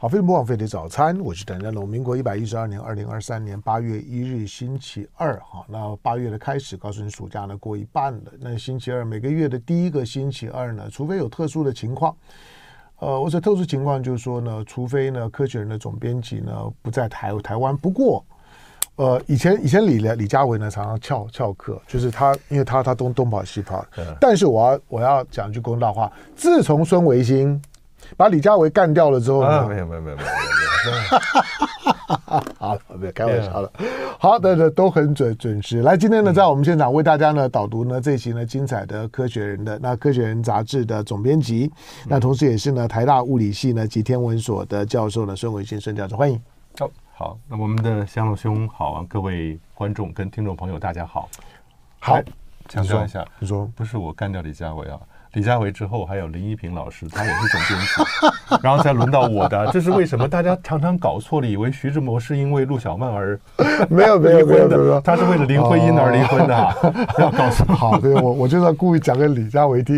好，飞碟播放费的早餐，我是谭家龙。民国一百一十二年二零二三年八月一日星期二，哈，那八月的开始，告诉你暑假呢过一半了。那星期二每个月的第一个星期二呢，除非有特殊的情况，呃，我说特殊情况就是说呢，除非呢科学人的总编辑呢不在台台湾。不过，呃，以前以前李李家维呢常常翘翘课，就是他因为他他东东跑西跑。嗯、但是我要我要讲句公道话，自从孙维新。把李佳维干掉了之后呢？没有没有没有没有没有，好了，没有开玩笑了。好的的都很准准时。来，今天呢，在我们现场为大家呢导读呢这一期呢精彩的《科学人》的那《科学人》杂志的总编辑，那同时也是呢台大物理系呢及天文所的教授呢孙伟新孙教授，欢迎。好，好，那我们的香龙兄好啊，各位观众跟听众朋友大家好。好，强调一下，你说不是我干掉李佳维啊。李佳维之后还有林一平老师，他也是总编辑，然后才轮到我的。这是为什么？大家常常搞错了，以为徐志摩是因为陆小曼而没有没有没有没有，他是为了林徽因而离婚的，啊。不要告诉我。好，对我我就要故意讲给李佳维听，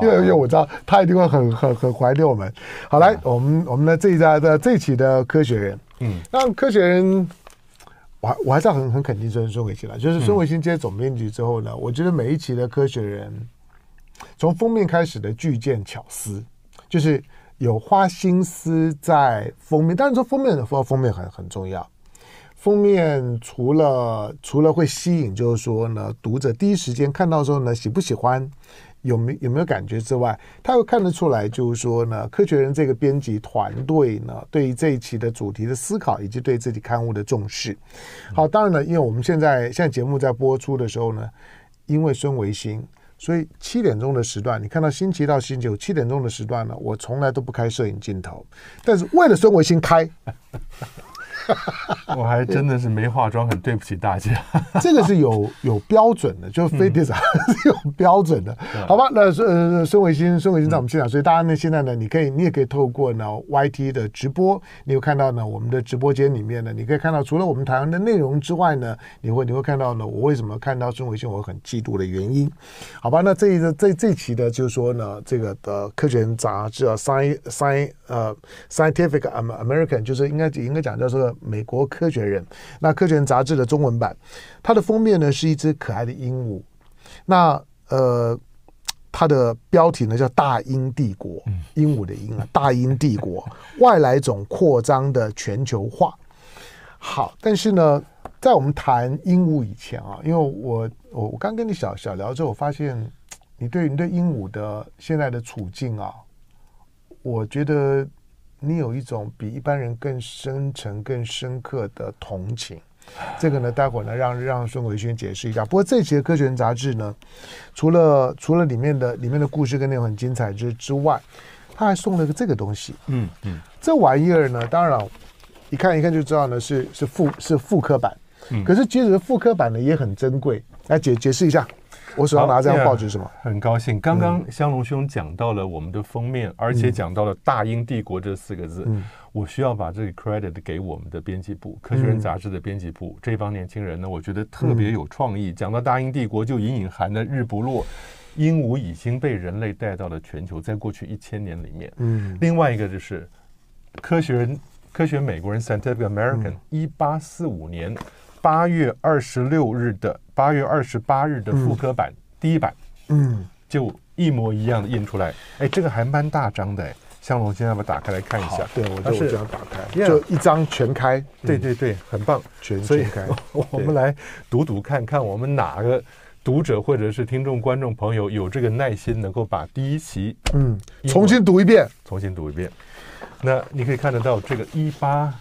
因为因为我知道他一定会很很很怀念我们。好，来，我们我们的这一家的这一期的科学人，嗯，那科学人，我我还是要很很肯定孙孙维新了，就是孙伟新接总编辑之后呢，我觉得每一期的科学人。从封面开始的巨舰巧思，就是有花心思在封面。当然说封面的封封面很很重要。封面除了除了会吸引，就是说呢，读者第一时间看到之后呢，喜不喜欢，有没有没有感觉之外，他会看得出来，就是说呢，科学人这个编辑团队呢，对于这一期的主题的思考，以及对自己刊物的重视。好，当然了，因为我们现在现在节目在播出的时候呢，因为孙维新。所以七点钟的时段，你看到星期一到星期五七点钟的时段呢，我从来都不开摄影镜头，但是为了孙维新开。我还真的是没化妆，很对不起大家。这个是有有标准的，就是飞碟上是有标准的，好吧？那孙孙伟新，孙伟新在我们现场，所以大家呢，现在呢，你可以，你也可以透过呢 YT 的直播，你会看到呢，我们的直播间里面呢，你可以看到，除了我们台湾的内容之外呢，你会你会看到呢，我为什么看到孙伟新我很嫉妒的原因，好吧？那这一个这这期的，就是说呢，这个的科学杂志啊，Sci Sci 呃 Scientific American，就是应该应该讲叫做。美国科学人，那科学人杂志的中文版，它的封面呢是一只可爱的鹦鹉，那呃，它的标题呢叫“大英帝国”，鹦鹉的鹦啊，大英帝国外来种扩张的全球化。好，但是呢，在我们谈鹦鹉以前啊，因为我我我刚跟你小小聊之后，我发现你对你对鹦鹉的现在的处境啊，我觉得。你有一种比一般人更深沉、更深刻的同情，这个呢，待会儿呢，让让孙维轩解释一下。不过这期的《科学人》杂志呢，除了除了里面的里面的故事跟内容很精彩之之外，他还送了个这个东西。嗯嗯，这玩意儿呢，当然一看一看就知道呢，是是复是复刻版。嗯，可是即使复刻版呢，也很珍贵。来解解释一下。我手上拿这张报纸是什么？很高兴，刚刚香龙兄讲到了我们的封面，嗯、而且讲到了“大英帝国”这四个字。嗯、我需要把这个 credit 给我们的编辑部，《科学人》杂志的编辑部。嗯、这帮年轻人呢，我觉得特别有创意。讲到“大英帝国”，就隐隐含的日不落，鹦鹉已经被人类带到了全球，在过去一千年里面。嗯。另外一个就是《科学人》《科学美国人》（Scientific American） 一八四五年。八月二十六日的八月二十八日的复刻版、嗯、第一版，嗯，就一模一样的印出来。哎，这个还蛮大张的哎。香龙，现在把它打开来看一下。对，我就这样打开，就一张全开。嗯、对对对，很棒，全全开。我，我们来读读看看，我们哪个读者或者是听众、观众朋友有这个耐心，能够把第一期嗯重新读一遍，重新读一遍。那你可以看得到这个一八。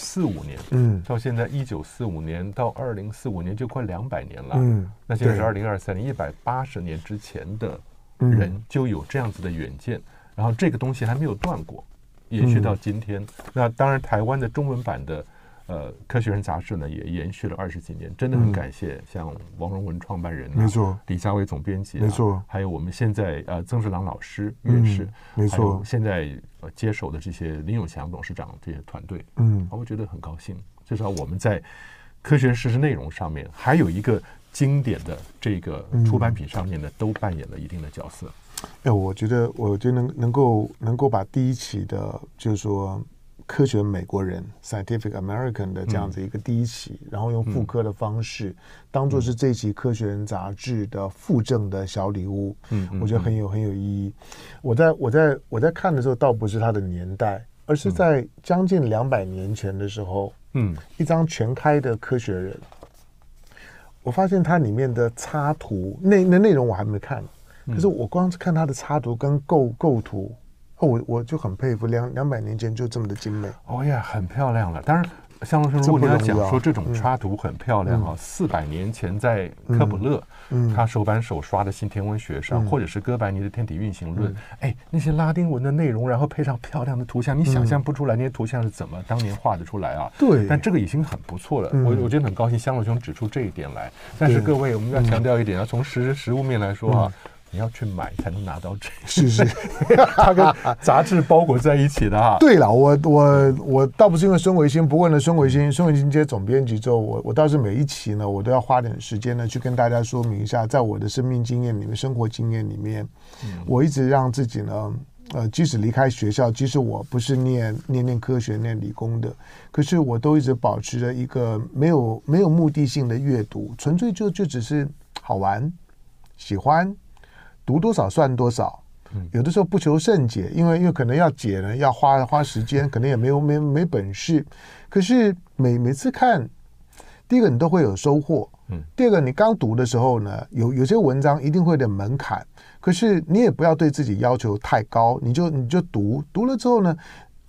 四五年，嗯，到现在一九四五年到二零四五年就快两百年了，嗯，那现在是二零二三年，一百八十年之前的人就有这样子的远见，嗯、然后这个东西还没有断过，延续到今天。嗯、那当然，台湾的中文版的。呃，科学人杂志呢也延续了二十几年，真的很感谢像王荣文创办人，没错，李佳伟总编辑，没错，还有我们现在呃曾志郎老师院士，没错，现在呃接手的这些林永祥董事长这些团队，嗯，我觉得很高兴，至少我们在科学事实内容上面还有一个经典的这个出版品上面呢，都扮演了一定的角色。哎，我觉得，我觉得能能够能够把第一期的，就是说。科学美国人 Scientific American 的这样子一个第一期，嗯、然后用复刻的方式，嗯、当做是这一期《科学人》杂志的附赠的小礼物，嗯，我觉得很有很有意义。我在我在我在看的时候，倒不是它的年代，而是在将近两百年前的时候，嗯，一张全开的《科学人》，我发现它里面的插图，那那内容我还没看，可是我光是看它的插图跟构构图。哦，我我就很佩服，两两百年前就这么的精美。哦呀，很漂亮了。当然，香龙兄，如果你要讲说这种插图很漂亮啊，四百年前在科普勒，嗯，他手板手刷的新天文学上，或者是哥白尼的天体运行论，哎，那些拉丁文的内容，然后配上漂亮的图像，你想象不出来那些图像是怎么当年画得出来啊？对。但这个已经很不错了。我我觉得很高兴，香龙兄指出这一点来。但是各位，我们要强调一点啊，从实实物面来说啊。你要去买才能拿到这个，是是，它跟杂志包裹在一起的哈。对了，我我我倒不是因为孙维新，不过呢，孙维新孙维新接总编辑之后，我我倒是每一期呢，我都要花点时间呢，去跟大家说明一下，在我的生命经验里面、生活经验里面，我一直让自己呢，呃，即使离开学校，即使我不是念念念科学、念理工的，可是我都一直保持着一个没有没有目的性的阅读，纯粹就就只是好玩、喜欢。读多少算多少，有的时候不求甚解，因为因为可能要解呢，要花花时间，可能也没有没没本事。可是每每次看，第一个你都会有收获，嗯，第二个你刚读的时候呢，有有些文章一定会有点门槛，可是你也不要对自己要求太高，你就你就读读了之后呢。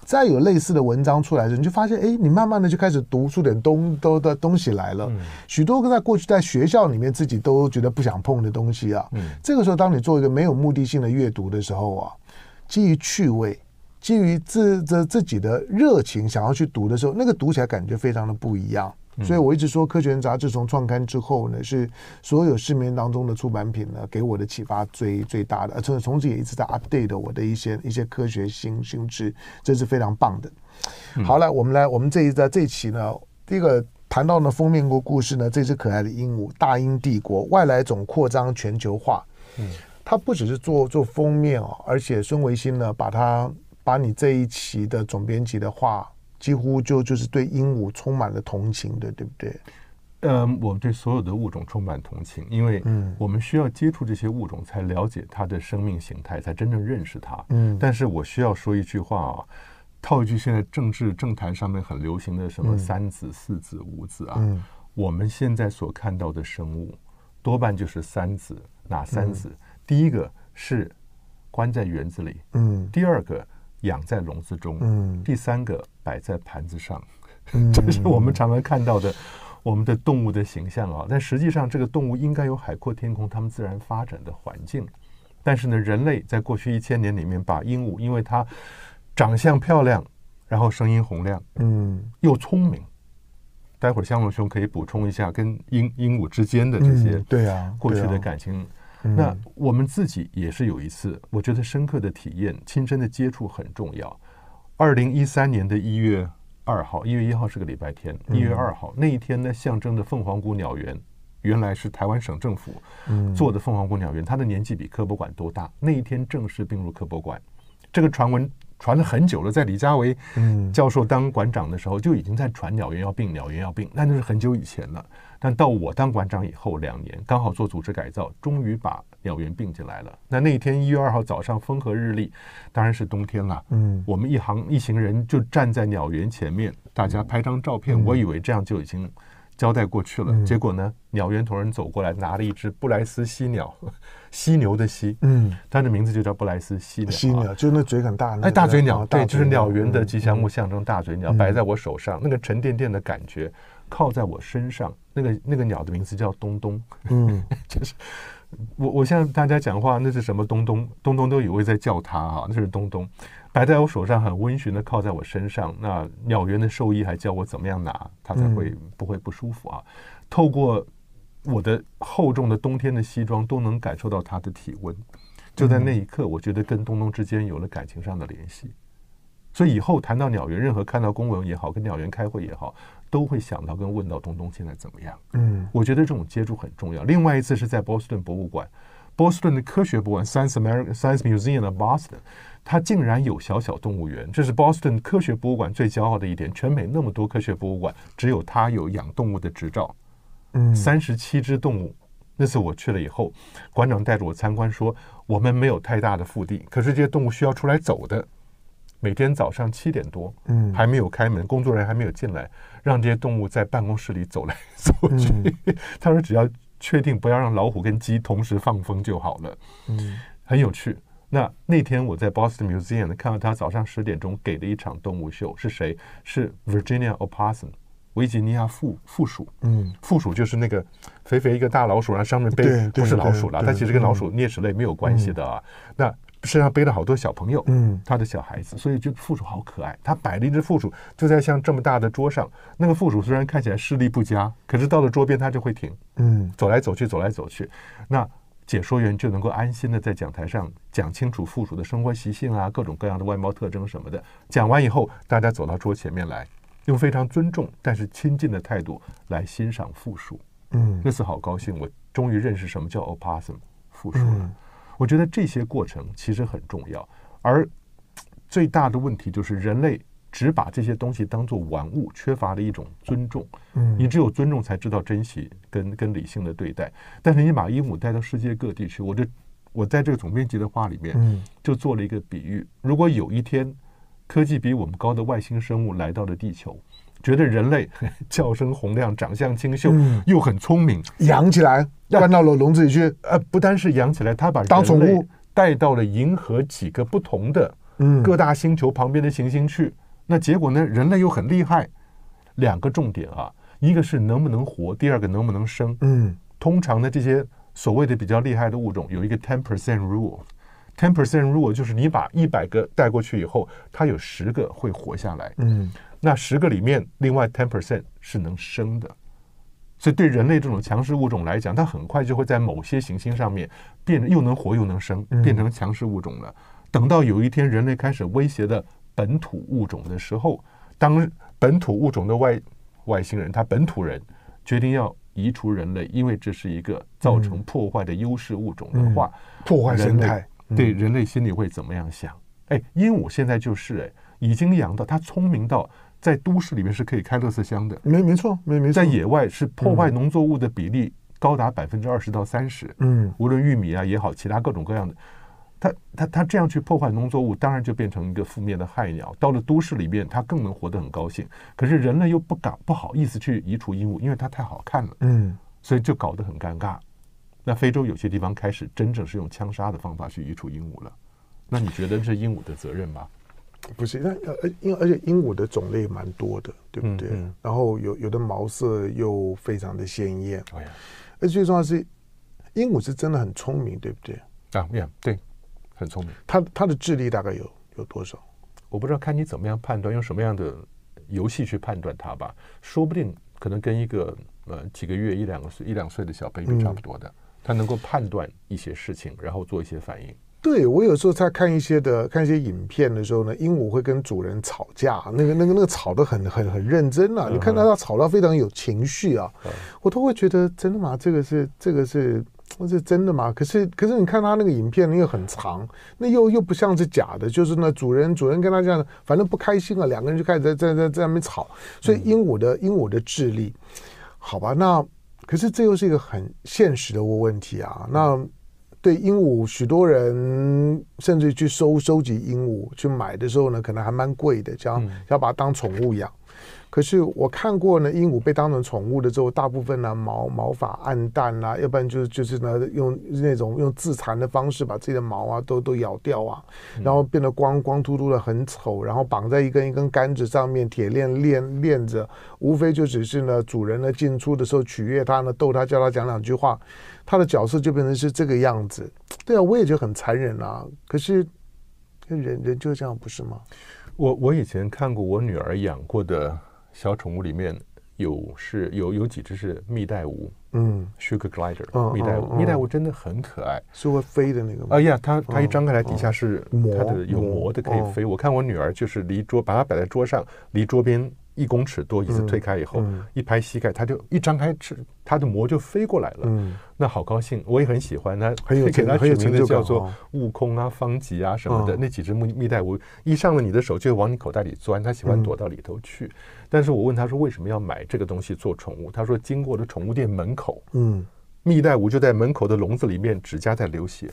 再有类似的文章出来的时候，你就发现，哎，你慢慢的就开始读出点东都的东西来了。许多个在过去在学校里面自己都觉得不想碰的东西啊，这个时候当你做一个没有目的性的阅读的时候啊，基于趣味，基于自这自己的热情想要去读的时候，那个读起来感觉非常的不一样。所以我一直说，《科学人》杂志从创刊之后呢，是所有市面当中的出版品呢，给我的启发最最大的。而且从此也一直在 update 我的一些一些科学新新知，这是非常棒的。好了，我们来，我们这一在这一期呢，第一个谈到呢封面故故事呢，这只可爱的鹦鹉，大英帝国外来种扩张全球化。嗯，它不只是做做封面哦，而且孙维新呢，把它把你这一期的总编辑的话。几乎就就是对鹦鹉充满了同情的，对不对？嗯，我们对所有的物种充满同情，因为我们需要接触这些物种，才了解它的生命形态，才真正认识它。嗯，但是我需要说一句话啊，套一句现在政治政坛上面很流行的什么三子、四子、五子啊，嗯，我们现在所看到的生物多半就是三子，哪三子？第一个是关在园子里，嗯，第二个。养在笼子中，嗯，第三个摆在盘子上，嗯，这是我们常常看到的我们的动物的形象啊。但实际上，这个动物应该有海阔天空，它们自然发展的环境。但是呢，人类在过去一千年里面，把鹦鹉，因为它长相漂亮，然后声音洪亮，嗯，又聪明。待会儿香龙兄可以补充一下跟鹦鹦鹉之间的这些，对啊，过去的感情。那我们自己也是有一次，我觉得深刻的体验，亲身的接触很重要。二零一三年的一月二号，一月一号是个礼拜天，一月二号那一天呢，象征着凤凰谷鸟园，原来是台湾省政府做的凤凰谷鸟园，它的年纪比科博馆都大。那一天正式并入科博馆，这个传闻传了很久了，在李家维教授当馆长的时候就已经在传鸟园要并，鸟园要并，那就是很久以前了。但到我当馆长以后两年，刚好做组织改造，终于把鸟园并进来了。那那一天一月二号早上风和日丽，当然是冬天了。嗯，我们一行一行人就站在鸟园前面，大家拍张照片。我以为这样就已经交代过去了，结果呢，鸟园同仁走过来，拿了一只布莱斯犀鸟，犀牛的犀，嗯，它的名字就叫布莱斯犀鸟。犀鸟就是那嘴很大，哎，大嘴鸟，对，就是鸟园的吉祥物，象征大嘴鸟，摆在我手上，那个沉甸甸的感觉。靠在我身上，那个那个鸟的名字叫东东，嗯，就是我我向大家讲话，那是什么东东？东东都以为在叫他啊，那是东东，摆在我手上很温驯的靠在我身上。那鸟园的兽医还教我怎么样拿，它才会不会不舒服啊。透过我的厚重的冬天的西装，都能感受到它的体温。就在那一刻，我觉得跟东东之间有了感情上的联系。所以以后谈到鸟园，任何看到公文也好，跟鸟园开会也好，都会想到跟问到东东现在怎么样。嗯，我觉得这种接触很重要。另外一次是在波士顿博物馆，波士顿的科学博物馆 （Science American Science Museum of Boston），它竟然有小小动物园，这是波士顿科学博物馆最骄傲的一点。全美那么多科学博物馆，只有它有养动物的执照。嗯，三十七只动物。那次我去了以后，馆长带着我参观，说我们没有太大的腹地，可是这些动物需要出来走的。每天早上七点多，嗯，还没有开门，工作人员还没有进来，让这些动物在办公室里走来 走去。嗯、他说只要。确定不要让老虎跟鸡同时放风就好了。嗯，很有趣。那那天我在 Boston Museum 看到他早上十点钟给的一场动物秀，是谁？是 Virginia Opossum，维吉尼亚负负鼠。嗯，负鼠就是那个肥肥一个大老鼠，然后上面背不是老鼠了，它其实跟老鼠啮齿类没有关系的啊。嗯、那身上背了好多小朋友，嗯，他的小孩子，所以就负鼠好可爱。他摆了一只负鼠，就在像这么大的桌上。那个负鼠虽然看起来视力不佳，可是到了桌边它就会停，嗯，走来走去，走来走去。那解说员就能够安心的在讲台上讲清楚负鼠的生活习性啊，各种各样的外貌特征什么的。讲完以后，大家走到桌前面来，用非常尊重但是亲近的态度来欣赏负鼠。嗯，那次好高兴，我终于认识什么叫 opossum 负鼠了。嗯我觉得这些过程其实很重要，而最大的问题就是人类只把这些东西当做玩物，缺乏了一种尊重。嗯，你只有尊重才知道珍惜跟跟理性的对待。但是你把鹦鹉带到世界各地去，我就我在这个总编辑的话里面，就做了一个比喻：如果有一天科技比我们高的外星生物来到了地球。觉得人类 叫声洪亮，长相清秀，嗯、又很聪明，养起来，关到了笼子里去。呃，不单是养起来，他把当宠物带到了银河几个不同的各大星球旁边的行星去。嗯、那结果呢？人类又很厉害。两个重点啊，一个是能不能活，第二个能不能生。嗯，通常呢，这些所谓的比较厉害的物种有一个 ten percent rule。ten percent rule 就是你把一百个带过去以后，它有十个会活下来。嗯。那十个里面，另外 ten percent 是能生的，所以对人类这种强势物种来讲，它很快就会在某些行星上面变得，又能活又能生，变成强势物种了。等到有一天人类开始威胁的本土物种的时候，当本土物种的外外星人，他本土人决定要移除人类，因为这是一个造成破坏的优势物种的话，破坏生态，对人类心里会怎么样想？哎，鹦鹉现在就是哎，已经养到它聪明到。在都市里面是可以开乐色箱的，没没错，没没错。在野外是破坏农作物的比例高达百分之二十到三十。嗯，无论玉米啊也好，其他各种各样的，它它它这样去破坏农作物，当然就变成一个负面的害鸟。到了都市里面，它更能活得很高兴。可是人类又不敢不好意思去移除鹦鹉，因为它太好看了。嗯，所以就搞得很尴尬。那非洲有些地方开始真正是用枪杀的方法去移除鹦鹉了。那你觉得是鹦鹉的责任吗？不是，那呃，因而且鹦鹉的种类蛮多的，对不对？嗯嗯、然后有有的毛色又非常的鲜艳。哎呀，而最重要是，鹦鹉是真的很聪明，对不对？啊，呀，对，很聪明。它它的智力大概有有多少？我不知道，看你怎么样判断，用什么样的游戏去判断它吧。说不定可能跟一个呃几个月一两个岁一两岁的小 baby 差不多的，它、嗯、能够判断一些事情，然后做一些反应。对，我有时候在看一些的看一些影片的时候呢，鹦鹉会跟主人吵架，那个那个那个吵得很很很认真啊，你看到它吵到非常有情绪啊，我都会觉得真的吗？这个是这个是这是真的吗？可是可是你看他那个影片，那又很长，那又又不像是假的，就是呢主人主人跟他这样，反正不开心了，两个人就开始在在在在那边吵，所以鹦鹉的鹦鹉的智力，好吧，那可是这又是一个很现实的问题啊，那。对鹦鹉，许多人甚至去收收集鹦鹉，去买的时候呢，可能还蛮贵的，这样要把它当宠物养。可是我看过呢，鹦鹉被当成宠物的之后，大部分呢毛毛发暗淡啊，要不然就是就是呢用那种用自残的方式把自己的毛啊都都咬掉啊，然后变得光光秃秃的很丑，然后绑在一根一根杆子上面，铁链链链着，无非就只是呢主人呢进出的时候取悦它呢，逗它，叫它讲两句话，它的角色就变成是这个样子。对啊，我也觉得很残忍啊。可是人人就这样不是吗？我我以前看过我女儿养过的。小宠物里面有是有有几只是蜜袋鼯，嗯，Sugar Glider，嗯、蜜袋鼯，嗯、蜜袋鼯真的很可爱，是会飞的那个吗？哎呀，它它一张开来，底下是它的有膜的可以飞。我看我女儿就是离桌，把它摆在桌上，离桌边一一公尺多，椅子推开以后，嗯、一拍膝盖，它就一张开翅，它的膜就飞过来了。嗯，那好高兴，我也很喜欢它，很有 给它取名字叫做哦、悟空啊、方吉啊什么的。嗯、那几只蜜蜜袋鼯一上了你的手，就往你口袋里钻，它喜欢躲到里头去。嗯、但是我问他说，为什么要买这个东西做宠物？他说，经过了宠物店门口，嗯，蜜袋鼯就在门口的笼子里面，指甲在流血。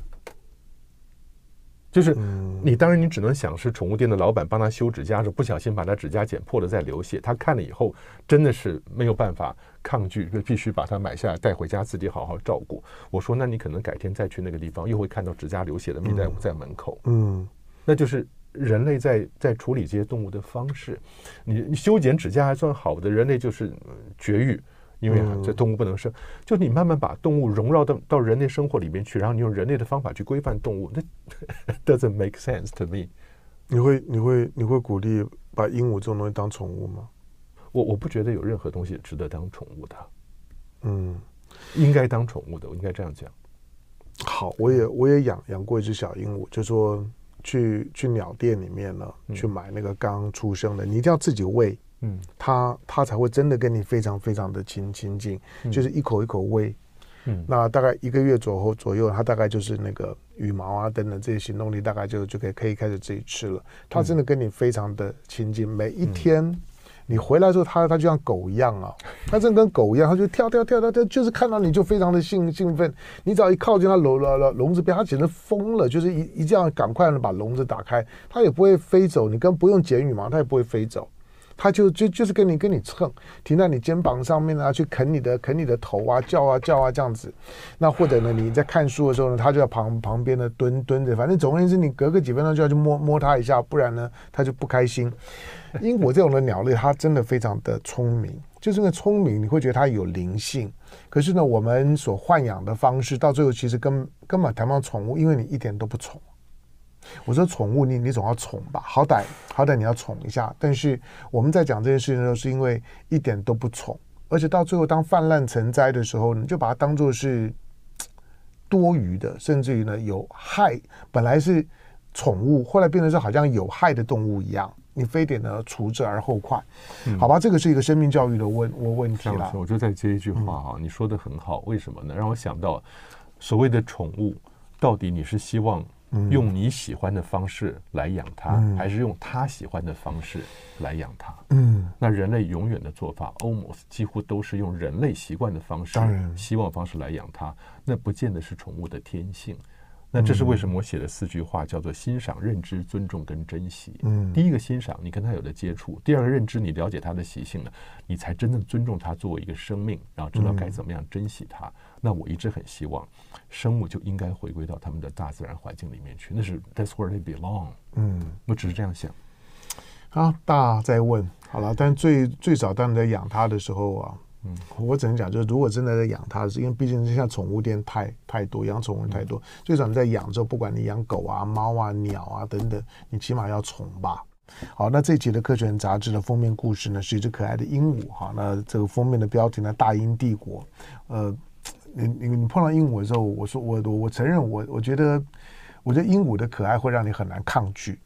就是你，当然你只能想是宠物店的老板帮他修指甲时不小心把他指甲剪破了再流血，他看了以后真的是没有办法抗拒，就必须把它买下来带回家自己好好照顾。我说，那你可能改天再去那个地方，又会看到指甲流血的蜜袋鼯在门口。嗯，那就是人类在在处理这些动物的方式。你你修剪指甲还算好的，人类就是绝育。因为这动物不能生，就你慢慢把动物融入到到人类生活里面去，然后你用人类的方法去规范动物，那 doesn't make sense to me。你会你会你会鼓励把鹦鹉这种东西当宠物吗？我我不觉得有任何东西值得当宠物的。嗯，应该当宠物的，我应该这样讲。好，我也我也养养过一只小鹦鹉，就说去去鸟店里面呢，去买那个刚出生的，你一定要自己喂。嗯，他他才会真的跟你非常非常的亲亲近，嗯、就是一口一口喂。嗯，那大概一个月左后左右，它大概就是那个羽毛啊等等这些行动力，大概就就可以可以开始自己吃了。它真的跟你非常的亲近，每一天你回来之后，它它就像狗一样啊，它真的跟狗一样，它就跳跳跳跳跳，就是看到你就非常的兴兴奋。你只要一靠近它笼笼笼笼子边，它简直疯了，就是一一这样赶快的把笼子打开，它也不会飞走，你根本不用剪羽毛，它也不会飞走。他就就就是跟你跟你蹭，停在你肩膀上面啊，去啃你的啃你的头啊，叫啊叫啊这样子。那或者呢，你在看书的时候呢，他就在旁旁边的蹲蹲着。反正总而言之，你隔个几分钟就要去摸摸它一下，不然呢，它就不开心。鹦鹉这种的鸟类，它真的非常的聪明，就是因为聪明，你会觉得它有灵性。可是呢，我们所豢养的方式，到最后其实根根本谈不上宠物，因为你一点都不宠。我说宠物你，你你总要宠吧，好歹好歹你要宠一下。但是我们在讲这件事情的时候，是因为一点都不宠，而且到最后当泛滥成灾的时候，你就把它当做是多余的，甚至于呢有害。本来是宠物，后来变成是好像有害的动物一样，你非得呢除之而后快。好吧，这个是一个生命教育的问问问题了。我就再接一句话哈，你说的很好，为什么呢？让我想到所谓的宠物，到底你是希望？用你喜欢的方式来养它，嗯、还是用他喜欢的方式来养它？嗯，那人类永远的做法，almost 几乎都是用人类习惯的方式、希望方式来养它。那不见得是宠物的天性。那这是为什么我写的四句话叫做欣赏、认知、尊重跟珍惜。嗯，第一个欣赏，你跟他有了接触；第二个认知，你了解他的习性了，你才真正尊重他作为一个生命，然后知道该怎么样珍惜它。那我一直很希望，生物就应该回归到他们的大自然环境里面去，那是 That's where they belong。嗯，我只是这样想。啊，大在问好了，但最最早当你在养它的时候啊。嗯，我只能讲，就是如果真的在养它，是因为毕竟像宠物店太太多，养宠物人太多。最少你在养之后，不管你养狗啊、猫啊、鸟啊等等，你起码要宠吧。好，那这一期的《科学人》杂志的封面故事呢，是一只可爱的鹦鹉。哈，那这个封面的标题呢，《大英帝国》。呃，你你你碰到鹦鹉的时候，我说我我我承认我我觉得，我觉得鹦鹉的可爱会让你很难抗拒。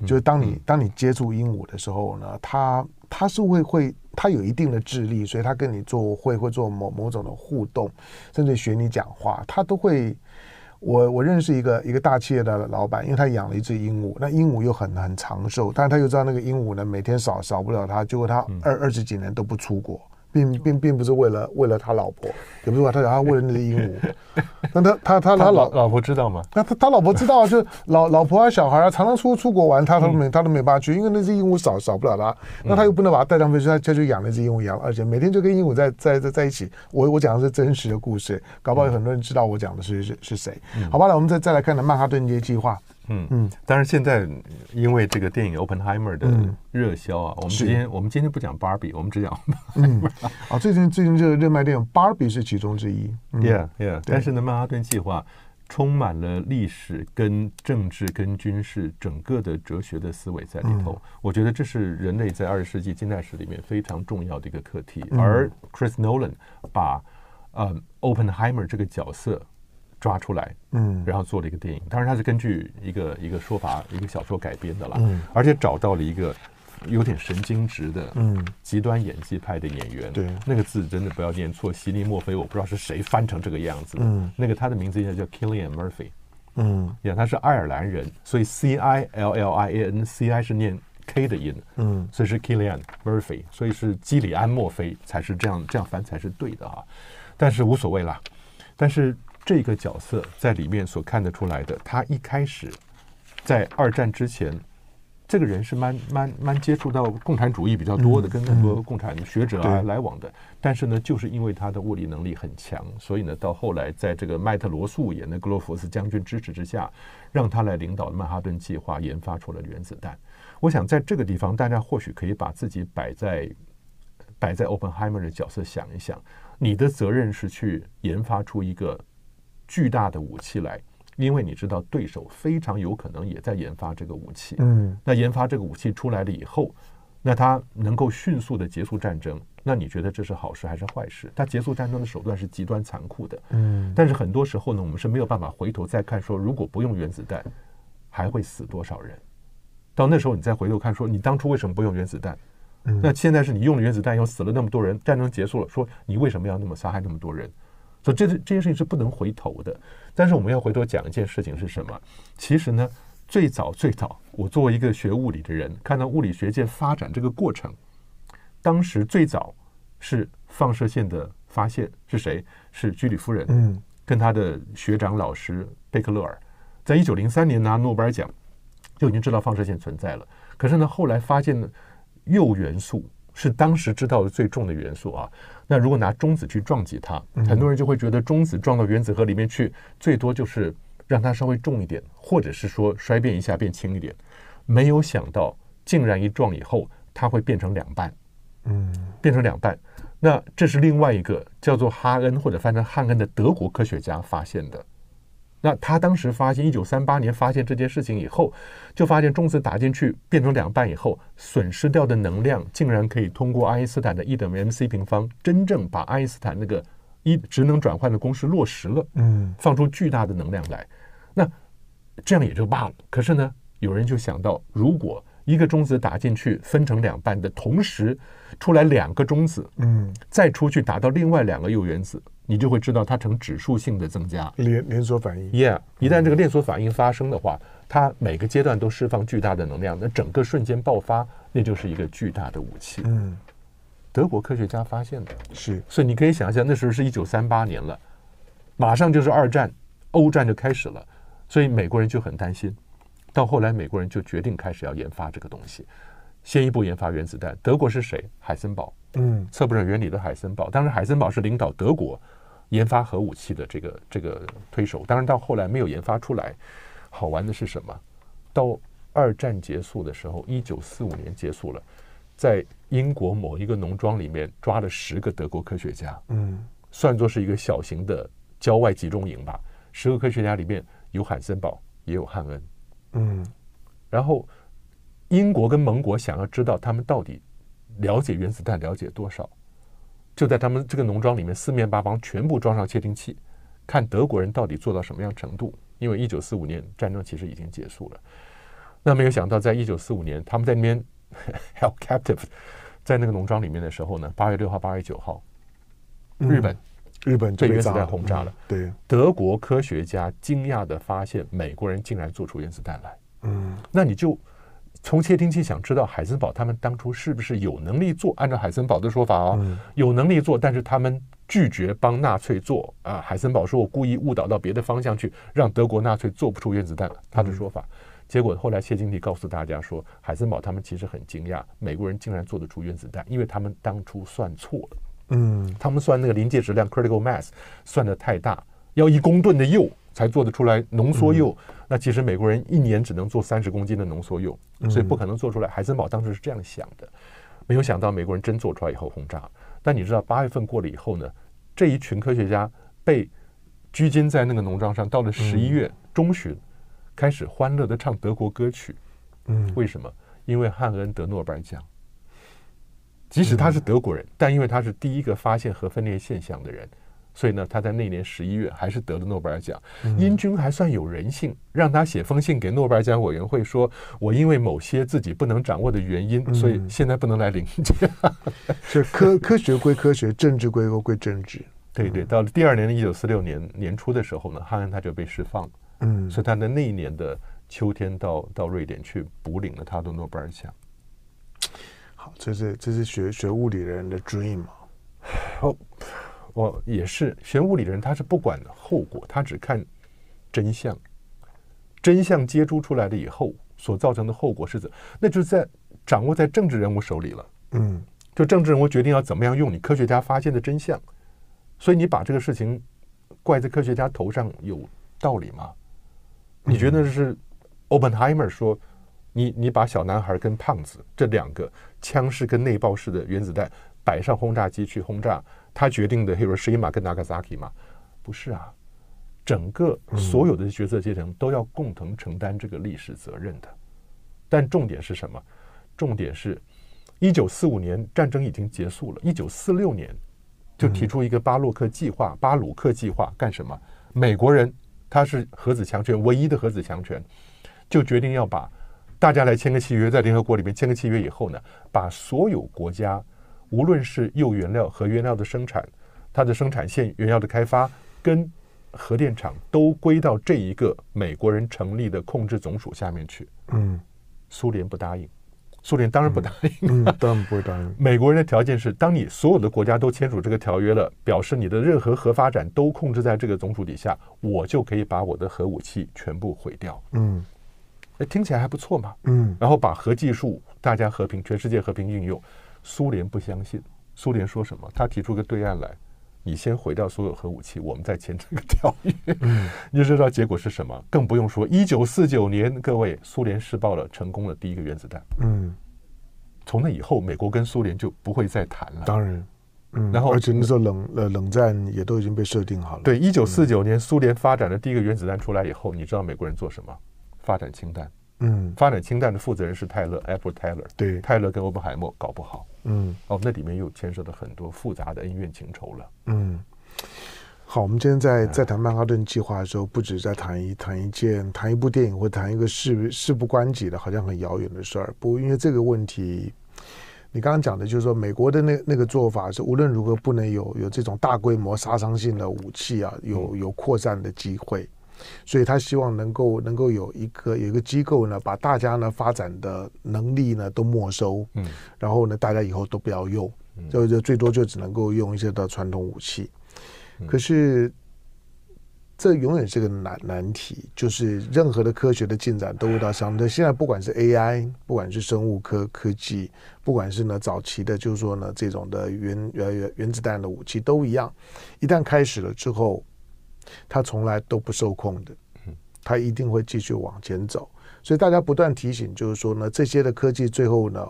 就是当你当你接触鹦鹉的时候呢，它它是会会。他有一定的智力，所以他跟你做会会做某某种的互动，甚至学你讲话，他都会。我我认识一个一个大企业的老板，因为他养了一只鹦鹉，那鹦鹉又很很长寿，但是他又知道那个鹦鹉呢，每天少少不了他，结果他二二十几年都不出国。并并并不是为了为了他老婆，也不是说他他为了那只鹦鹉，那他他他他老老婆知道吗？那他他老婆知道，就老老婆啊小孩啊，常常出出国玩，他都没他都没办法去，因为那只鹦鹉少少不了他，那他又不能把它带上飞机，他他就养那只鹦鹉养，而且每天就跟鹦鹉在在在在一起。我我讲的是真实的故事，搞不好有很多人知道我讲的是是是谁。好吧，那我们再再来看看曼哈顿街计划。嗯嗯，但是现在因为这个电影《Oppenheimer》的热销啊，嗯、我们今天我们今天不讲 Barbie，我们只讲嗯 啊，最近最近这个热卖电影 Barbie 是其中之一。嗯、Yeah Yeah，但是呢，曼哈顿计划充满了历史、跟政治、跟军事整个的哲学的思维在里头。嗯、我觉得这是人类在二十世纪近代史里面非常重要的一个课题。嗯、而 Chris Nolan 把呃 Oppenheimer 这个角色。抓出来，嗯，然后做了一个电影。当然，它是根据一个一个说法、一个小说改编的啦，嗯，而且找到了一个有点神经质的，嗯，极端演技派的演员，对，那个字真的不要念错，席尼莫菲，我不知道是谁翻成这个样子，嗯，那个他的名字应该叫 Killian Murphy，嗯，呀，他是爱尔兰人，所以 C I L L I A N C I 是念 K 的音，嗯，所以是 Killian Murphy，所以是基里安墨菲才是这样这样翻才是对的哈，但是无所谓啦，但是这个角色在里面所看得出来的，他一开始在二战之前。这个人是蛮蛮蛮接触到共产主义比较多的，跟很多共产学者啊来往的。但是呢，就是因为他的物理能力很强，所以呢，到后来在这个麦特罗素演的格罗佛斯将军支持之下，让他来领导曼哈顿计划，研发出了原子弹。我想在这个地方，大家或许可以把自己摆在摆在 Oppenheimer 的角色想一想，你的责任是去研发出一个巨大的武器来。因为你知道对手非常有可能也在研发这个武器，嗯，那研发这个武器出来了以后，那它能够迅速的结束战争，那你觉得这是好事还是坏事？它结束战争的手段是极端残酷的，嗯，但是很多时候呢，我们是没有办法回头再看说，如果不用原子弹，还会死多少人？到那时候你再回头看说，你当初为什么不用原子弹？嗯，那现在是你用了原子弹以后死了那么多人，战争结束了，说你为什么要那么杀害那么多人？所以这这件事情是不能回头的，但是我们要回头讲一件事情是什么？其实呢，最早最早，我作为一个学物理的人，看到物理学界发展这个过程，当时最早是放射线的发现是谁？是居里夫人，嗯，跟他的学长老师贝克勒尔，在一九零三年拿诺贝尔奖就已经知道放射线存在了。可是呢，后来发现呢，铀元素。是当时知道的最重的元素啊。那如果拿中子去撞击它，很多人就会觉得中子撞到原子核里面去，最多就是让它稍微重一点，或者是说衰变一下变轻一点。没有想到，竟然一撞以后，它会变成两半。嗯，变成两半。那这是另外一个叫做哈恩或者翻成汉恩的德国科学家发现的。那他当时发现，一九三八年发现这件事情以后，就发现中子打进去变成两半以后，损失掉的能量竟然可以通过爱因斯坦的 E 等于 mc 平方，真正把爱因斯坦那个一职能转换的公式落实了，嗯，放出巨大的能量来。那这样也就罢了。可是呢，有人就想到，如果一个中子打进去分成两半的同时出来两个中子，嗯，再出去打到另外两个铀原子。你就会知道它呈指数性的增加，连连锁反应。Yeah，一旦这个连锁反应发生的话，它每个阶段都释放巨大的能量，那整个瞬间爆发，那就是一个巨大的武器。嗯，德国科学家发现的，是，所以你可以想象，那时候是一九三八年了，马上就是二战，欧战就开始了，所以美国人就很担心。到后来，美国人就决定开始要研发这个东西。先一步研发原子弹，德国是谁？海森堡，嗯，测不准原理的海森堡。当时海森堡是领导德国研发核武器的这个这个推手。当然到后来没有研发出来。好玩的是什么？到二战结束的时候，一九四五年结束了，在英国某一个农庄里面抓了十个德国科学家，嗯，算作是一个小型的郊外集中营吧。十个科学家里面有海森堡，也有汉恩，嗯，然后。英国跟盟国想要知道他们到底了解原子弹了解多少，就在他们这个农庄里面四面八方全部装上窃听器，看德国人到底做到什么样程度。因为一九四五年战争其实已经结束了，那没有想到在一九四五年他们在那边 held captive 在那个农庄里面的时候呢，八月六号、八月九号，日本日本被原子弹轰炸了。对，德国科学家惊讶地发现美国人竟然做出原子弹来。嗯，那你就。从窃听器想知道海森堡他们当初是不是有能力做？按照海森堡的说法啊、哦，嗯、有能力做，但是他们拒绝帮纳粹做啊。海森堡说：“我故意误导到别的方向去，让德国纳粹做不出原子弹。”他的说法，嗯、结果后来窃听器告诉大家说，海森堡他们其实很惊讶，美国人竟然做得出原子弹，因为他们当初算错了。嗯，他们算那个临界质量 （critical mass） 算得太大，要一公吨的铀。才做得出来浓缩铀，嗯、那其实美国人一年只能做三十公斤的浓缩铀，所以不可能做出来。海森堡当时是这样想的，没有想到美国人真做出来以后轰炸。但你知道八月份过了以后呢，这一群科学家被拘禁在那个农庄上，到了十一月中旬，开始欢乐的唱德国歌曲。嗯，为什么？因为汉恩得诺贝尔奖。即使他是德国人，但因为他是第一个发现核分裂现象的人。所以呢，他在那年十一月还是得了诺贝尔奖。嗯、英军还算有人性，让他写封信给诺贝尔奖委员会说，说我因为某些自己不能掌握的原因，所以现在不能来领奖。是科科学归科学，政治归归政治。对对，到了第二年的一九四六年年初的时候呢，汉恩他就被释放了。嗯，所以他在那一年的秋天到到瑞典去补领了他的诺贝尔奖。好，这是这是学学物理的人的 dream 嘛？哦，我也是学物理的人，他是不管后果，他只看真相。真相揭出出来了以后，所造成的后果是怎？那就在掌握在政治人物手里了。嗯，就政治人物决定要怎么样用你科学家发现的真相。所以你把这个事情怪在科学家头上有道理吗？你觉得是 Oppenheimer 说你你把小男孩跟胖子这两个枪式跟内爆式的原子弹摆上轰炸机去轰炸，他决定的 Hiroshima 跟 Nagasaki 吗？不是啊，整个所有的决策阶层都要共同承担这个历史责任的。但重点是什么？重点是，一九四五年战争已经结束了，一九四六年。就提出一个巴洛克计划，巴鲁克计划干什么？美国人他是核子强权，唯一的核子强权，就决定要把大家来签个契约，在联合国里面签个契约以后呢，把所有国家，无论是铀原料、核原料的生产，它的生产线原料的开发，跟核电厂都归到这一个美国人成立的控制总署下面去。嗯，苏联不答应。苏联当然不答应，嗯，当然不会答应。美国人的条件是，当你所有的国家都签署这个条约了，表示你的任何核发展都控制在这个总署底下，我就可以把我的核武器全部毁掉。嗯，哎，听起来还不错嘛。嗯，然后把核技术大家和平，全世界和平应用。苏联不相信，苏联说什么？他提出个对岸来，你先毁掉所有核武器，我们再签这个条约。嗯，你就知道结果是什么？更不用说，一九四九年，各位，苏联试爆了成功的第一个原子弹。嗯。从那以后，美国跟苏联就不会再谈了。当然，嗯，然后而且那时候冷呃冷战也都已经被设定好了。对，一九四九年苏联发展的第一个原子弹出来以后，你知道美国人做什么？发展氢弹。嗯，发展氢弹的负责人是泰勒，Edward Teller。对，泰勒跟欧本海默搞不好。嗯，哦，那里面又牵涉到很多复杂的恩怨情仇了。嗯。好，我们今天在在谈曼哈顿计划的时候，不止在谈一谈一件谈一部电影，或谈一个事事不关己的，好像很遥远的事儿。不，因为这个问题，你刚刚讲的就是说，美国的那那个做法是无论如何不能有有这种大规模杀伤性的武器啊，有有扩散的机会，所以他希望能够能够有一个有一个机构呢，把大家呢发展的能力呢都没收，嗯，然后呢大家以后都不要用，就就最多就只能够用一些的传统武器。可是，这永远是个难难题，就是任何的科学的进展都会到相对。现在不管是 AI，不管是生物科科技，不管是呢早期的，就是说呢这种的原原原子弹的武器都一样，一旦开始了之后，它从来都不受控的，它一定会继续往前走。所以大家不断提醒，就是说呢，这些的科技最后呢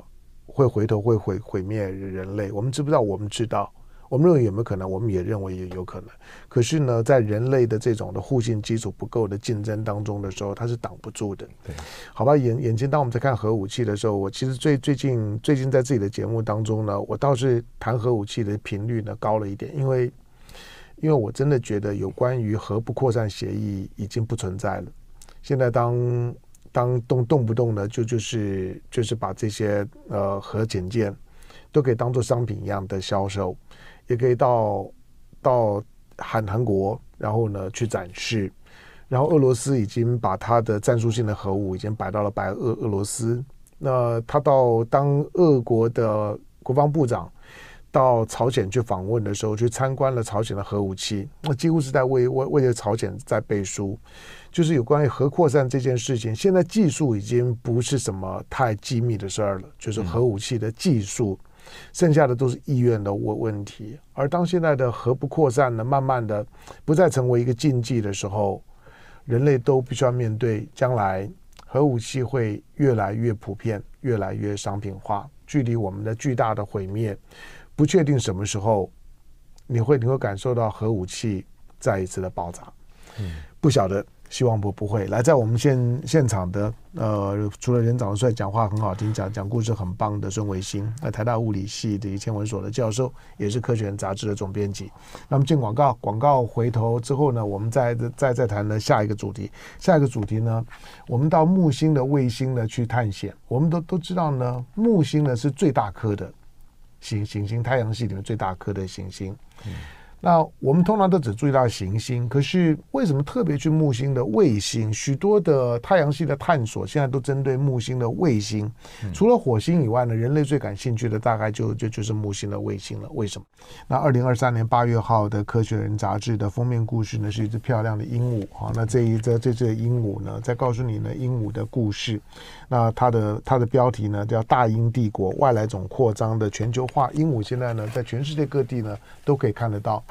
会回头会毁毁灭人类。我们知不知道？我们知道。我们认为有没有可能？我们也认为也有可能。可是呢，在人类的这种的互信基础不够的竞争当中的时候，它是挡不住的。对，好吧。眼眼睛，当我们在看核武器的时候，我其实最最近最近在自己的节目当中呢，我倒是谈核武器的频率呢高了一点，因为因为我真的觉得有关于核不扩散协议已经不存在了。现在当当动动不动呢就就是就是把这些呃核潜舰都可以当做商品一样的销售。也可以到到韩韩国，然后呢去展示，然后俄罗斯已经把他的战术性的核武已经摆到了白俄俄罗斯。那他到当俄国的国防部长到朝鲜去访问的时候，去参观了朝鲜的核武器，那几乎是在为为为了朝鲜在背书，就是有关于核扩散这件事情。现在技术已经不是什么太机密的事儿了，就是核武器的技术。嗯剩下的都是意愿的问问题，而当现在的核不扩散呢，慢慢的不再成为一个禁忌的时候，人类都必须要面对将来核武器会越来越普遍，越来越商品化，距离我们的巨大的毁灭不确定什么时候，你会你会感受到核武器再一次的爆炸。嗯，不晓得希望不不会来，在我们现现场的呃，除了人长得帅、讲话很好听、讲讲故事很棒的孙维新，那台大物理系的天文所的教授，也是《科学人》杂志的总编辑。那么进广告，广告回头之后呢，我们再再再谈呢下一个主题。下一个主题呢，我们到木星的卫星呢去探险。我们都都知道呢，木星呢是最大颗的行行星，太阳系里面最大颗的行星。嗯那我们通常都只注意到行星，可是为什么特别去木星的卫星？许多的太阳系的探索现在都针对木星的卫星。除了火星以外呢，人类最感兴趣的大概就就就是木星的卫星了。为什么？那二零二三年八月号的《科学人》杂志的封面故事呢，是一只漂亮的鹦鹉。好，那这一只这只鹦鹉呢，在告诉你呢鹦鹉的故事。那它的它的标题呢叫《大英帝国：外来种扩张的全球化》。鹦鹉现在呢，在全世界各地呢都可以看得到。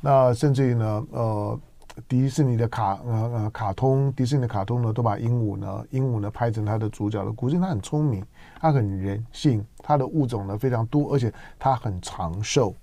那甚至于呢，呃，迪士尼的卡呃呃卡通，迪士尼的卡通呢，都把鹦鹉呢，鹦鹉呢拍成它的主角了。估计。它很聪明，它很人性，它的物种呢非常多，而且它很长寿。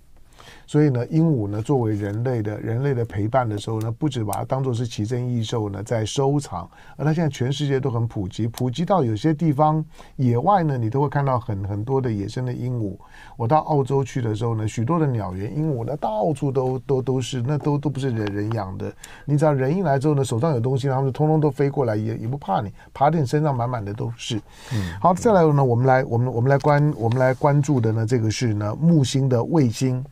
所以呢，鹦鹉呢，作为人类的人类的陪伴的时候呢，不止把它当做是奇珍异兽呢，在收藏，而它现在全世界都很普及，普及到有些地方野外呢，你都会看到很很多的野生的鹦鹉。我到澳洲去的时候呢，许多的鸟园鹦鹉呢，到处都都都是，那都都不是人人养的。你只要人一来之后呢，手上有东西，他们就通通都飞过来，也也不怕你，爬到你身上满满的都是。嗯，好，再来呢，我们来我们我们来关我们来关注的呢，这个是呢木星的卫星。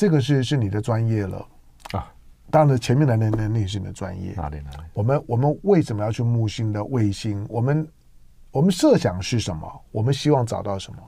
这个是是你的专业了啊，当然前面的那那那是你的专业。哪里哪里？我们我们为什么要去木星的卫星？我们我们设想是什么？我们希望找到什么？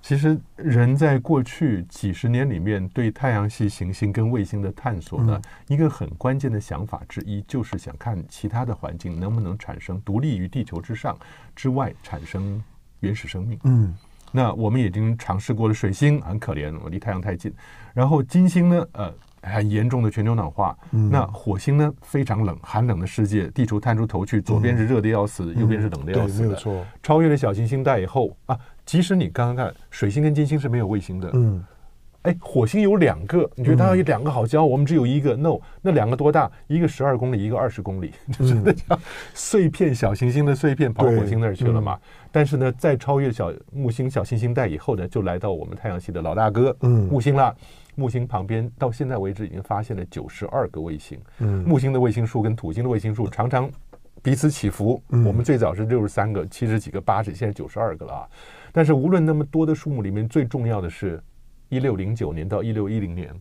其实人在过去几十年里面对太阳系行星跟卫星的探索呢，嗯、一个很关键的想法之一，就是想看其他的环境能不能产生独立于地球之上之外产生原始生命。嗯。那我们已经尝试过了，水星很可怜，我离太阳太近。然后金星呢，呃，很严重的全球暖化。嗯、那火星呢，非常冷，寒冷的世界，地球探出头去，左边是热的要死，嗯、右边是冷的要死的。没有错。超越了小行星带以后啊，即使你刚刚看水星跟金星是没有卫星的。嗯。哎，火星有两个，你觉得它有两个好交？嗯、我们只有一个，no，那两个多大？一个十二公里，一个二十公里，就是那叫碎片小行星的碎片跑火星那儿去了嘛？嗯、但是呢，在超越小木星小行星带以后呢，就来到我们太阳系的老大哥，嗯，木星了。木星旁边到现在为止已经发现了九十二个卫星。嗯，木星的卫星数跟土星的卫星数常常彼此起伏。嗯，我们最早是六十三个、七十几个、八十，现在九十二个了啊。但是无论那么多的数目里面，最重要的是。一六零九年到一六一零年，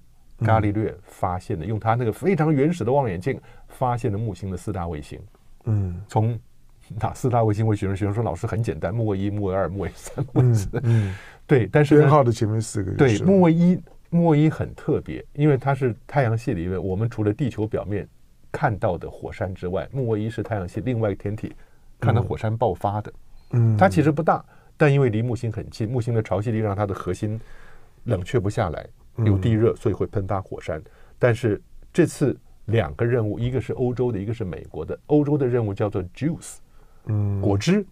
伽利略发现的，用他那个非常原始的望远镜发现的木星的四大卫星。嗯，从哪四大卫星？为学生学生说，老师很简单，木卫一、木卫二、木卫三、木卫四。嗯，对，但是编号的前面四个对木卫一，木卫一很特别，因为它是太阳系里面我们除了地球表面看到的火山之外，木卫一是太阳系另外一个天体看到火山爆发的。嗯，它其实不大，但因为离木星很近，木星的潮汐力让它的核心。冷却不下来，有地热，所以会喷发火山。嗯、但是这次两个任务，一个是欧洲的，一个是美国的。欧洲的任务叫做 Juice，嗯，果汁。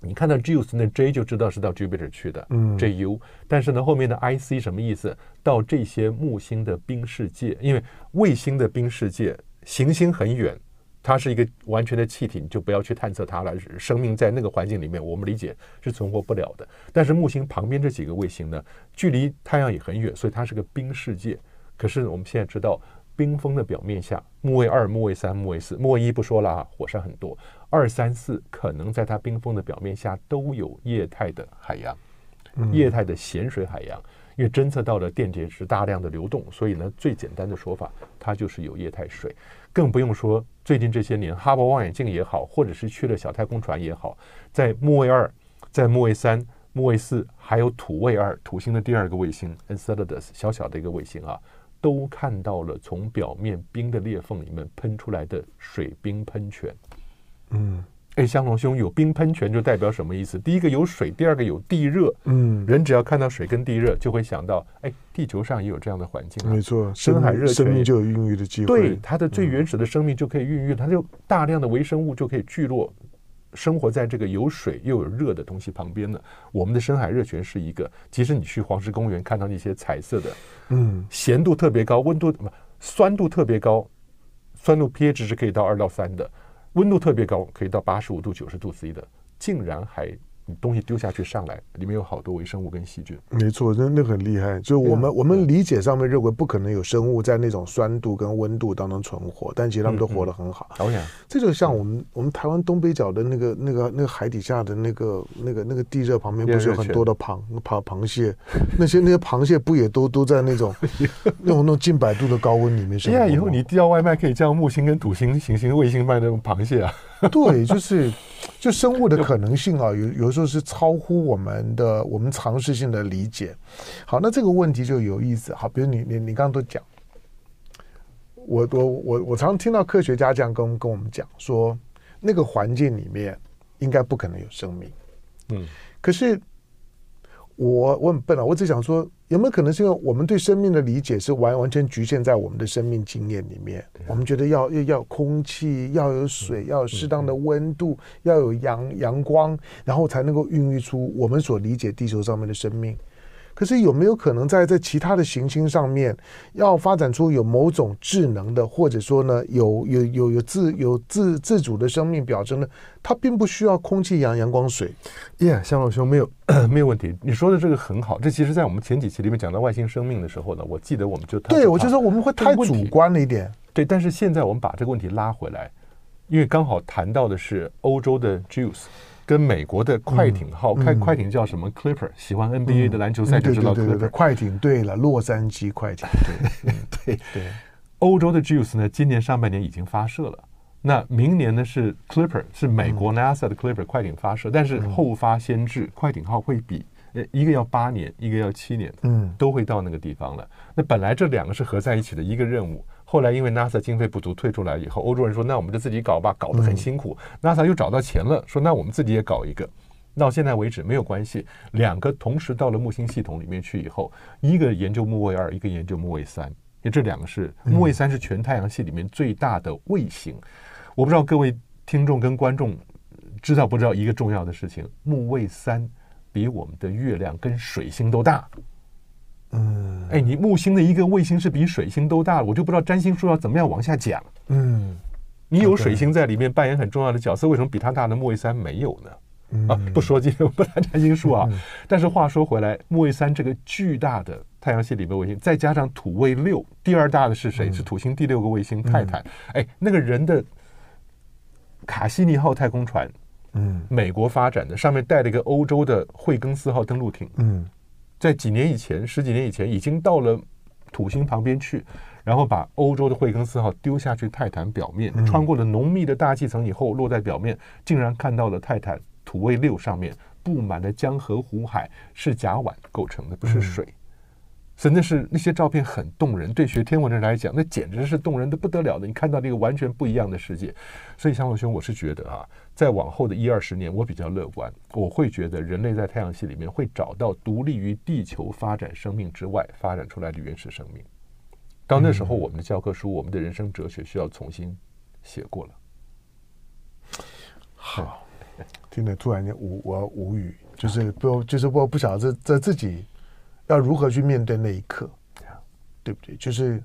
你看到 Juice 那 J 就知道是到 Jupiter 去的，嗯，JU。但是呢，后面的 IC 什么意思？到这些木星的冰世界，因为卫星的冰世界，行星很远。它是一个完全的气体，你就不要去探测它了。生命在那个环境里面，我们理解是存活不了的。但是木星旁边这几个卫星呢，距离太阳也很远，所以它是个冰世界。可是我们现在知道，冰封的表面下，木卫二、木卫三、木卫四、木卫一不说了啊，火山很多。二三四可能在它冰封的表面下都有液态的海洋，液态的咸水海洋。因为侦测到了电解质大量的流动，所以呢，最简单的说法，它就是有液态水。更不用说最近这些年，哈勃望远镜也好，或者是去了小太空船也好，在木卫二、在木卫三、木卫四，还有土卫二，土星的第二个卫星 Enceladus 小小的一个卫星啊，都看到了从表面冰的裂缝里面喷出来的水冰喷泉。嗯。哎，香龙兄，有冰喷泉就代表什么意思？第一个有水，第二个有地热。嗯，人只要看到水跟地热，就会想到，哎，地球上也有这样的环境啊。没错，深海热泉生命就有孕育的机会。对，它的最原始的生命就可以孕育，它就大量的微生物就可以聚落，生活在这个有水又有热的东西旁边呢。我们的深海热泉是一个，即使你去黄石公园看到那些彩色的，嗯，咸度特别高，温度不酸度特别高。酸度 pH 值是可以到二到三的，温度特别高，可以到八十五度、九十度 C 的，竟然还。你东西丢下去上来，里面有好多微生物跟细菌。没错，真的很厉害。就我们、啊、我们理解上面认为不可能有生物在那种酸度跟温度当中存活，但其实他们都活得很好。当然、嗯，这就像我们、嗯、我们台湾东北角的那个那个那个海底下的那个那个那个地热旁边，不是有很多的螃螃螃蟹？那些 那些螃蟹不也都都在那种 那种那种近百度的高温里面生活？以后你递到外卖可以叫木星跟土星行星卫星卖那种螃蟹啊？对，就是就生物的可能性啊，有有时候是超乎我们的我们常识性的理解。好，那这个问题就有意思。好，比如你你你刚刚都讲，我我我我常听到科学家这样跟跟我们讲说，那个环境里面应该不可能有生命。嗯，可是。我我很笨啊，我只想说，有没有可能是因为我们对生命的理解是完完全局限在我们的生命经验里面？我们觉得要要要空气，要有水，要有适当的温度，要有阳阳光，然后才能够孕育出我们所理解地球上面的生命。可是有没有可能在在其他的行星上面，要发展出有某种智能的，或者说呢，有有有有自有自自主的生命表征呢？它并不需要空气、阳阳光、水。耶，向老兄没有 没有问题。你说的这个很好。这其实，在我们前几期里面讲到外星生命的时候呢，我记得我们就对我就说我们会太主观了一点。对，但是现在我们把这个问题拉回来，因为刚好谈到的是欧洲的 JUICE。跟美国的快艇号开快艇叫什么？Clipper，喜欢 NBA 的篮球赛就知道 Clipper。快艇对了，洛杉矶快艇。对对对。欧洲的 JUICE 呢，今年上半年已经发射了。那明年呢是 Clipper，是美国 NASA 的 Clipper 快艇发射，但是后发先至，快艇号会比呃一个要八年，一个要七年，嗯，都会到那个地方了。那本来这两个是合在一起的一个任务。后来因为 NASA 经费不足退出来以后，欧洲人说：“那我们就自己搞吧，搞得很辛苦。嗯” NASA 又找到钱了，说：“那我们自己也搞一个。”到现在为止没有关系，两个同时到了木星系统里面去以后，一个研究木卫二，一个研究木卫三，因为这两个是木卫三是全太阳系里面最大的卫星。嗯、我不知道各位听众跟观众知道不知道一个重要的事情：木卫三比我们的月亮跟水星都大。嗯，哎，你木星的一个卫星是比水星都大，我就不知道占星术要怎么样往下讲。嗯，你有水星在里面扮演很重要的角色，为什么比它大的木卫三没有呢？啊，不说今天我不谈占星术啊。但是话说回来，木卫三这个巨大的太阳系里面卫星，再加上土卫六，第二大的是谁？是土星第六个卫星泰坦。哎，那个人的卡西尼号太空船，嗯，美国发展的，上面带了一个欧洲的惠更斯号登陆艇，嗯。在几年以前，十几年以前，已经到了土星旁边去，然后把欧洲的惠更斯号丢下去泰坦表面，穿过了浓密的大气层以后，落在表面，竟然看到了泰坦土卫六上面布满了江河湖海，是甲烷构成的，不是水。真的是那些照片很动人，对学天文的人来讲，那简直是动人的不得了的。你看到那个完全不一样的世界，所以香龙兄，我是觉得啊，在往后的一二十年，我比较乐观，我会觉得人类在太阳系里面会找到独立于地球发展生命之外发展出来的原始生命。到那时候，我们的教科书、我们的人生哲学需要重新写过了。好，听得突然间无我无语，就是不就是我不晓得在自己。要如何去面对那一刻，对不对？就是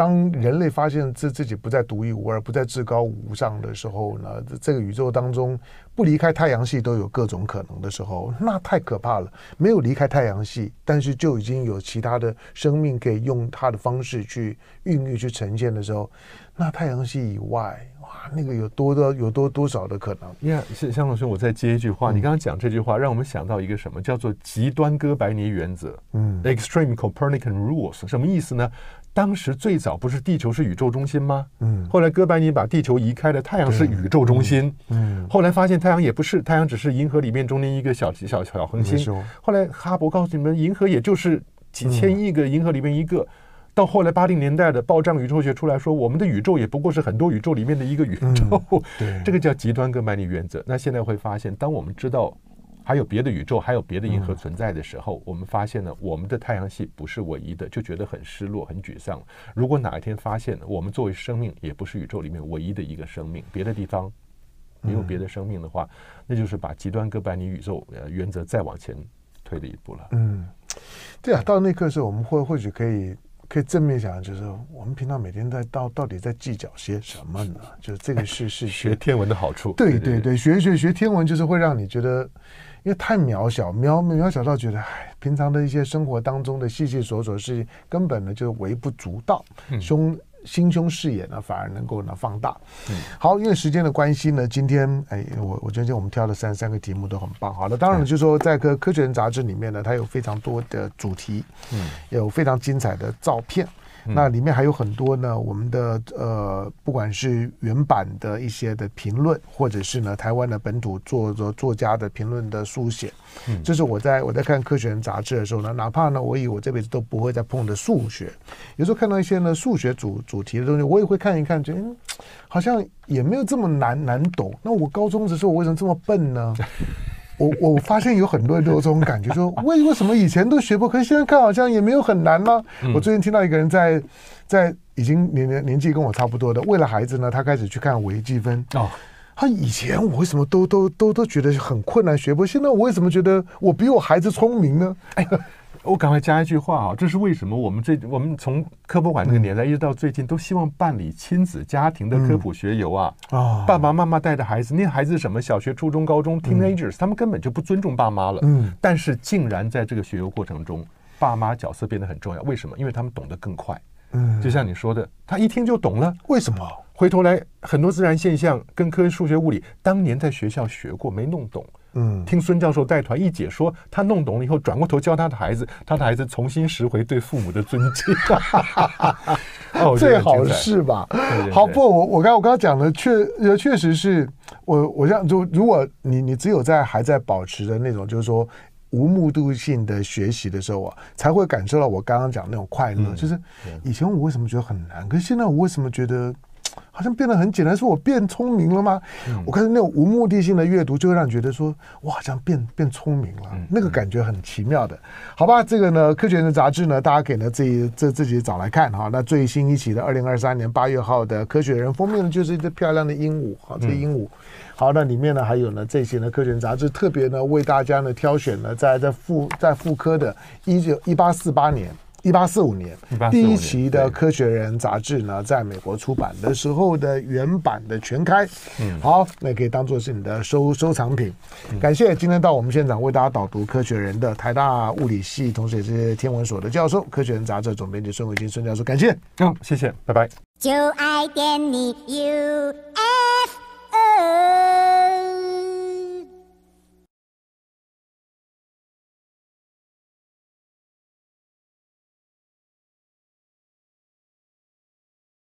当人类发现自自己不再独一无二、不再至高无上的时候呢，这个宇宙当中不离开太阳系都有各种可能的时候，那太可怕了。没有离开太阳系，但是就已经有其他的生命可以用它的方式去孕育、去呈现的时候，那太阳系以外。哇那个有多多有多多少的可能？你看，向向老师，我再接一句话。你刚刚讲这句话，让我们想到一个什么？叫做极端哥白尼原则。嗯，Extreme Copernican Rules，什么意思呢？当时最早不是地球是宇宙中心吗？嗯，后来哥白尼把地球移开了，太阳是宇宙中心。嗯，后来发现太阳也不是，太阳只是银河里面中间一个小小小恒星。后来哈勃告诉你们，银河也就是几千亿个银河里面一个。到后来八零年代的爆炸宇宙学出来说，我们的宇宙也不过是很多宇宙里面的一个宇宙。嗯、对，这个叫极端哥白尼原则。那现在会发现，当我们知道还有别的宇宙、还有别的银河存在的时候，嗯、我们发现呢，我们的太阳系不是唯一的，就觉得很失落、很沮丧。如果哪一天发现我们作为生命也不是宇宙里面唯一的一个生命，别的地方没有别的生命的话，嗯、那就是把极端哥白尼宇宙呃原则再往前推了一步了。嗯，对啊，到那刻时候我们或或许可以。可以正面想，就是我们平常每天在到到底在计较些什么呢？就是这个是是学天文的好处。对对对，学学学天文就是会让你觉得，因为太渺小，渺渺小到觉得，哎，平常的一些生活当中的细细琐琐事情，根本呢就微不足道，胸。心胸视野呢，反而能够呢放大。嗯，好，因为时间的关系呢，今天哎，我我觉得我们挑的三三个题目都很棒。好了，当然就是说在科科学人杂志里面呢，它有非常多的主题，嗯，有非常精彩的照片。那里面还有很多呢，我们的呃，不管是原版的一些的评论，或者是呢台湾的本土作作作家的评论的书写，嗯，这是我在我在看《科学人》杂志的时候呢，哪怕呢我以为我这辈子都不会再碰的数学，有时候看到一些呢数学主主题的东西，我也会看一看，觉得好像也没有这么难难懂。那我高中的时候我为什么这么笨呢？我我发现有很多人都有这种感觉，说 为为什么以前都学不，可是现在看好像也没有很难吗？嗯、我最近听到一个人在在已经年年年纪跟我差不多的，为了孩子呢，他开始去看微积分。哦，他以前我为什么都都都都觉得很困难学不？现在我为什么觉得我比我孩子聪明呢？哎。我赶快加一句话啊！这是为什么？我们这我们从科博馆那个年代一直到最近，都希望办理亲子家庭的科普学游啊！啊，爸爸妈妈带着孩子，那孩子什么？小学、初中、高中，teenagers，他们根本就不尊重爸妈了。嗯，但是竟然在这个学游过程中，爸妈角色变得很重要。为什么？因为他们懂得更快。嗯，就像你说的，他一听就懂了。为什么？回头来，很多自然现象跟科学、数学、物理，当年在学校学过，没弄懂。嗯，听孙教授带团一解说，他弄懂了以后，转过头教他的孩子，他的孩子重新拾回对父母的尊敬。哦，最好是吧？对对对好，不，我我刚我刚刚讲的确确实是我我这样就，如果你你只有在还在保持着那种就是说无目的性的学习的时候啊，才会感受到我刚刚讲那种快乐。嗯、就是以前我为什么觉得很难，可是现在我为什么觉得？好像变得很简单，是我变聪明了吗？嗯、我看那种无目的性的阅读，就会让你觉得说，我，好像变变聪明了，嗯、那个感觉很奇妙的。好吧，这个呢，《科学人》杂志呢，大家可以呢自己这自己找来看哈。那最新一期的二零二三年八月号的《科学人》封面呢，就是一只漂亮的鹦鹉，好，这个鹦鹉。好，那里面呢还有呢这些呢，《科学》杂志特别呢为大家呢挑选了在在复在复刻的一九一八四八年。一八四五年，第一期的《科学人》杂志呢，在美国出版的时候的原版的全开，嗯，好，那可以当做是你的收收藏品。感谢今天到我们现场为大家导读《科学人》的台大物理系，同时也是天文所的教授，《科学人》杂志总编辑孙伟金孙教授，感谢，嗯，谢谢，拜拜。就爱点你 U。